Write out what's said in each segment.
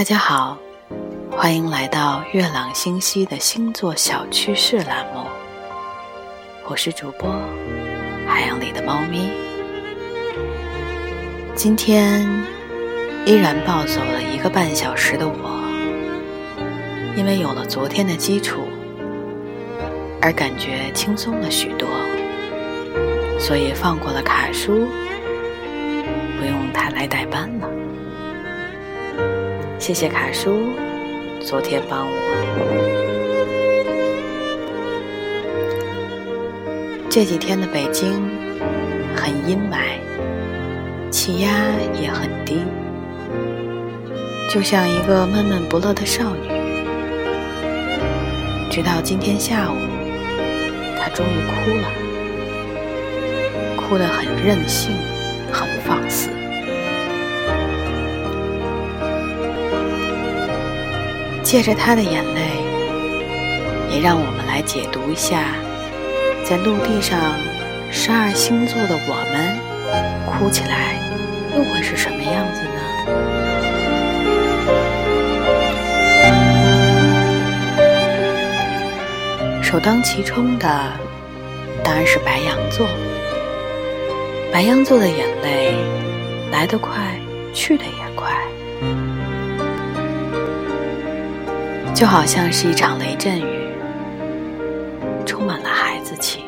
大家好，欢迎来到月朗星稀的星座小趋势栏目。我是主播海洋里的猫咪。今天依然暴走了一个半小时的我，因为有了昨天的基础，而感觉轻松了许多，所以放过了卡叔，不用他来代班了。谢谢卡叔，昨天帮我。这几天的北京很阴霾，气压也很低，就像一个闷闷不乐的少女。直到今天下午，她终于哭了，哭得很任性，很放肆。借着他的眼泪，也让我们来解读一下，在陆地上十二星座的我们，哭起来又会是什么样子呢？首当其冲的当然是白羊座。白羊座的眼泪来得快，去得也快。就好像是一场雷阵雨，充满了孩子气。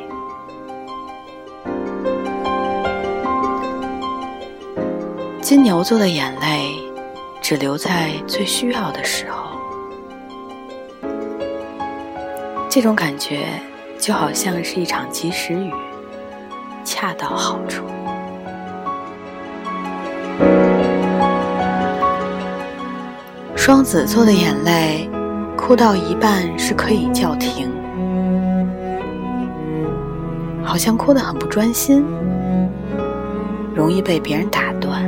金牛座的眼泪只留在最需要的时候，这种感觉就好像是一场及时雨，恰到好处。双子座的眼泪。哭到一半是可以叫停，好像哭得很不专心，容易被别人打断。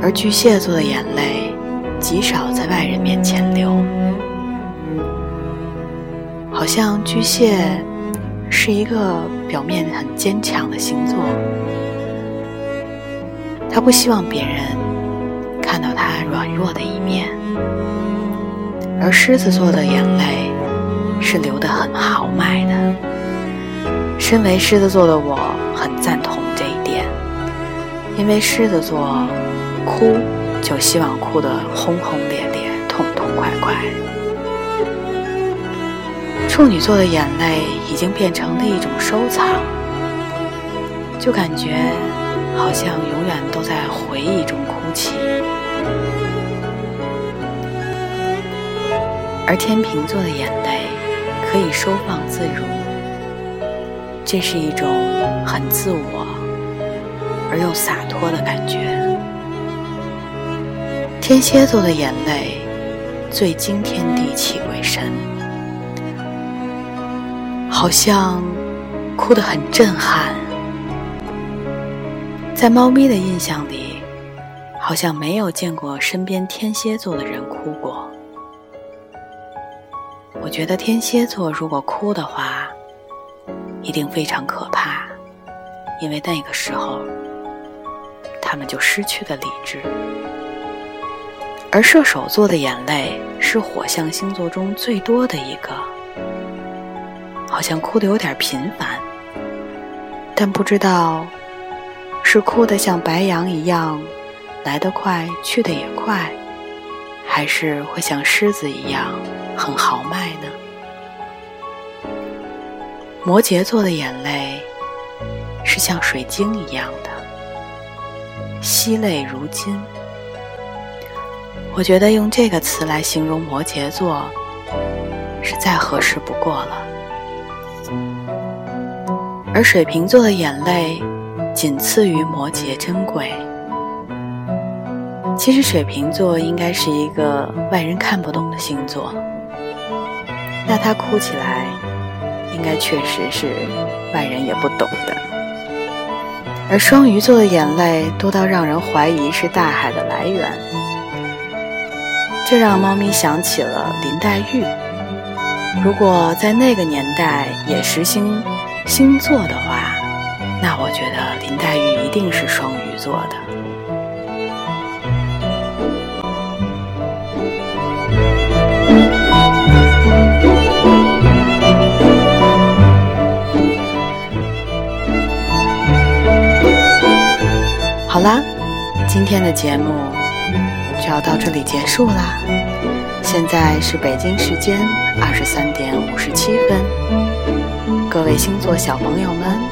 而巨蟹座的眼泪极少在外人面前流，好像巨蟹是一个表面很坚强的星座，他不希望别人看到他软弱的一面。而狮子座的眼泪是流得很豪迈的。身为狮子座的我，很赞同这一点，因为狮子座哭就希望哭得轰轰烈烈、痛痛快快。处女座的眼泪已经变成了一种收藏，就感觉好像永远都在回忆中哭泣。而天秤座的眼泪可以收放自如，这是一种很自我而又洒脱的感觉。天蝎座的眼泪最惊天地泣鬼神，好像哭得很震撼。在猫咪的印象里，好像没有见过身边天蝎座的人哭过。我觉得天蝎座如果哭的话，一定非常可怕，因为那个时候他们就失去了理智。而射手座的眼泪是火象星座中最多的一个，好像哭得有点频繁，但不知道是哭得像白羊一样来得快去得也快，还是会像狮子一样。很豪迈呢。摩羯座的眼泪是像水晶一样的，吸泪如金。我觉得用这个词来形容摩羯座是再合适不过了。而水瓶座的眼泪仅次于摩羯珍贵。其实水瓶座应该是一个外人看不懂的星座。那他哭起来，应该确实是外人也不懂的。而双鱼座的眼泪多到让人怀疑是大海的来源，这让猫咪想起了林黛玉。如果在那个年代也实行星座的话，那我觉得林黛玉一定是双鱼座的。好啦，今天的节目就要到这里结束啦。现在是北京时间二十三点五十七分，各位星座小朋友们。